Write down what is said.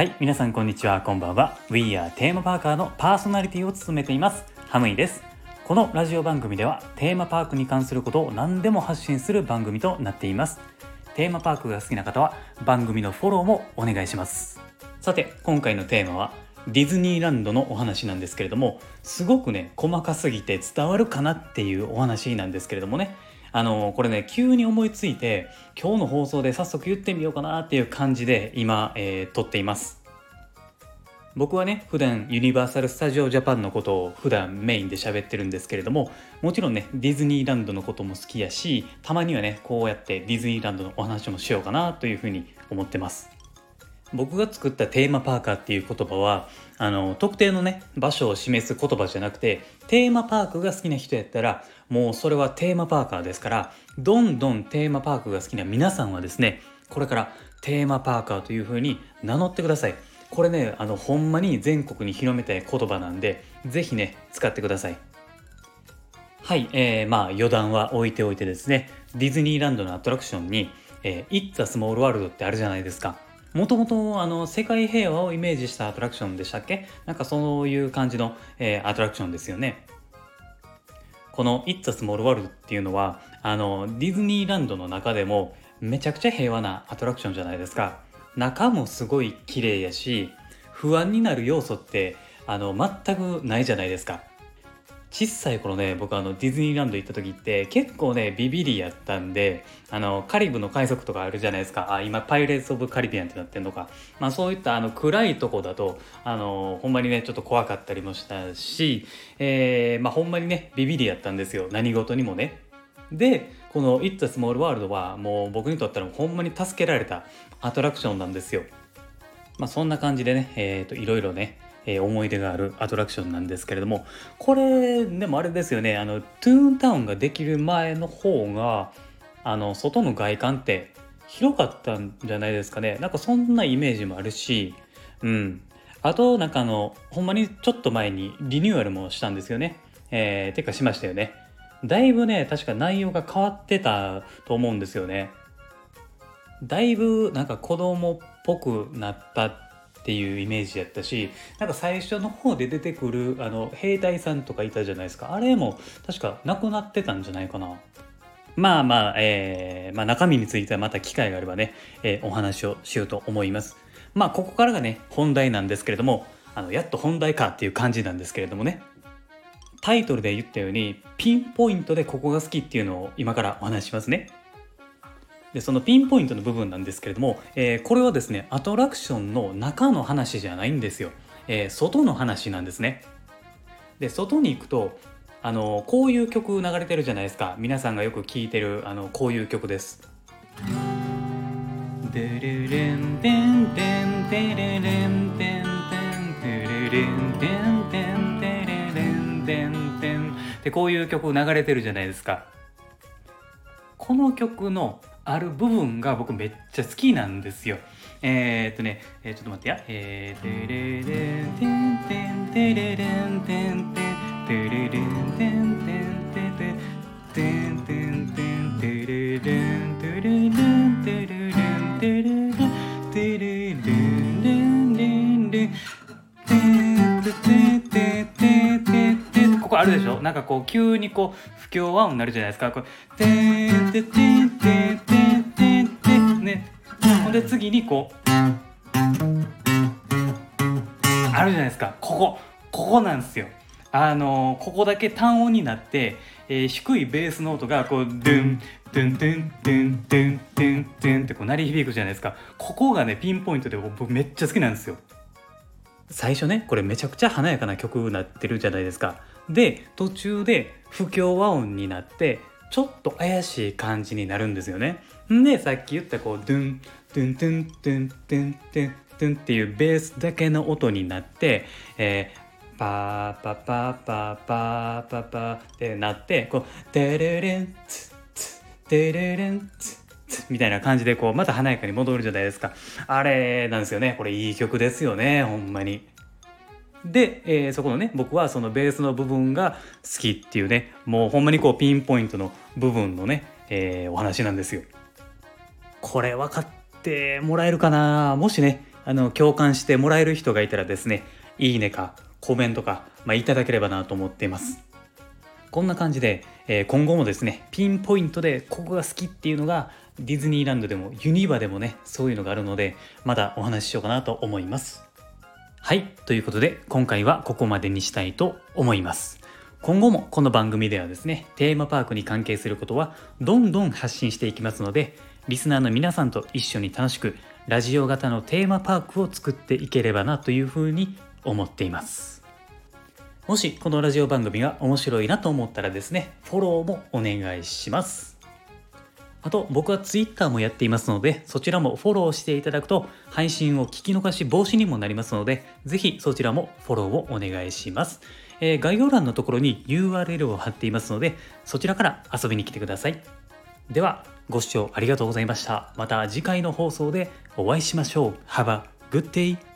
はい、皆さんこんにちは、こんばんは。We are テーマパーカーのパーソナリティを務めています、ハムイです。このラジオ番組ではテーマパークに関することを何でも発信する番組となっています。テーマパークが好きな方は番組のフォローもお願いします。さて、今回のテーマはディズニーランドのお話なんですけれども、すごくね、細かすぎて伝わるかなっていうお話なんですけれどもね、あのこれね急に思いついて今日の放送で早速言ってみようかなっていう感じで今、えー撮っています。僕はね普段ユニバーサル・スタジオ・ジャパンのことを普段メインで喋ってるんですけれどももちろんねディズニーランドのことも好きやしたまにはねこうやってディズニーランドのお話もしようかなというふうに思ってます。僕が作ったテーマパーカーっていう言葉はあの特定のね場所を示す言葉じゃなくてテーマパークが好きな人やったらもうそれはテーマパーカーですからどんどんテーマパークが好きな皆さんはですねこれからテーマパーカーというふうに名乗ってください。これねあのほんまに全国に広めたい言葉なんで是非ね使ってください。はい、えー、まあ余談は置いておいてですねディズニーランドのアトラクションに「えー、It's a Small World」ってあるじゃないですか。もともとあの世界平和をイメージしたアトラクションでしたっけ？なんかそういう感じの、えーアトラクションですよね。この「It's a Small World」っていうのはあのディズニーランドの中でもめちゃくちゃ平和なアトラクションじゃないですか。中もすごい綺麗やし不安になる要素ってあの全くないじゃないですか。小さい頃ね僕あのディズニーランド行った時って結構ねビビリやったんであのカリブの海賊とかあるじゃないですか。あ今パイレーツ・オブ・カリビアンってなってんのか、まあ、そういったあの暗いとこだとあのほんまにねちょっと怖かったりもしたし、えーまあ、ほんまにねビビリやったんですよ。何事にもね。でこの「It's a Small World」はもう僕にとったらほんまに助けられたアトラクションなんですよ。まあそんな感じでね、えー、といろいろねえー思い出があるアトラクションなんですけれどもこれでもあれですよねあのトゥーンタウンができる前の方があの外の外観って広かったんじゃないですかね。なんかそんなイメージもあるしうん。あとなんかあのほんまにちょっと前にリニューアルもしたんですよね。えー、てかしましたよね。だいぶね確か内容が変わってたと思うんですよね。だいぶなんか子供っぽくなったっていうイメージやったしなんか最初の方で出てくるあの兵隊さんとかいたじゃないですか。あれも確かなくなってたんじゃないかな。まあまあ、えーまあ、中身についてはまた機会があればね、えーお話をしようと思います。まあここからがね本題なんですけれどもあのやっと本題かっていう感じなんですけれどもね。タイトルで言ったようにピンポイントでここが好きっていうのを今からお話ししますね。でそのピンポイントの部分なんですけれども、えーこれはですねアトラクションの中の話じゃないんですよ、えー外の話なんですね。で外に行くとあのこういう曲流れてるじゃないですか。皆さんがよく聴いてるあのこういう曲です。デルレンデンデンデレレンデンデンデレレンデンデンデレレンデンデンでこういう曲流れてるじゃないですかこの曲のある部分が僕めっちゃ好きなんですよ。えー、っとね、えーちょっと待ってや。えー、てれれんてんてんてれれんてんてんてれれんてんてんてんてんてんてんてんてれれんてれれんてれれんてれれんてれれんれんれんれんてんてんてんてんてんてんここあるでしょ？なんかこう急にこう不協和音になるじゃないですか。こうてんてんてんてんてんてんてんね。ほんで次にこうあるじゃないですか。ここここなんですよ。あのここだけ単音になって、えー低いベースの音がこうドゥンドゥンドゥンドゥンドゥンドゥンドゥンってこう鳴り響くじゃないですか。ここがねピンポイントで僕めっちゃ好きなんですよ。最初ねこれめちゃくちゃ華やかな曲になってるじゃないですかで途中で不協和音になってちょっと怪しい感じになるんですよね。でさっき言ったこうドゥンドゥンドゥンドゥンドゥンドゥンドゥンっていうベースだけの音になって、えーパーパパパパパパってなってこうテレレンツツテレレンツツみたいな感じでこうまた華やかに戻るじゃないですか。あれなんですよね。これいい曲ですよね。ほんまに。で、えーそこのね僕はそのベースの部分が好きっていうねもうほんまにこうピンポイントの部分のね、えーお話なんですよ。これ分かってもらえるかな？もしねあの共感してもらえる人がいたらですねいいねかコメントか、まあ、いただければなと思っています。こんな感じで、えー、今後もですねピンポイントでここが好きっていうのがディズニーランドでもユニバでもねそういうのがあるのでまたお話ししようかなと思います。はいということで今回はここまでにしたいと思います。今後もこの番組ではですねテーマパークに関係することはどんどん発信していきますのでリスナーの皆さんと一緒に楽しくラジオ型のテーマパークを作っていければなというふうに思っています。もしこのラジオ番組が面白いなと思ったらですねフォローもお願いします。あと僕は Twitter もやっていますのでそちらもフォローしていただくと配信を聞き逃し防止にもなりますのでぜひそちらもフォローをお願いしますえー、概要欄のところに URL を貼っていますので、そちらから遊びに来てください。では、ご視聴ありがとうございました。また次回の放送でお会いしましょう。Have a good day!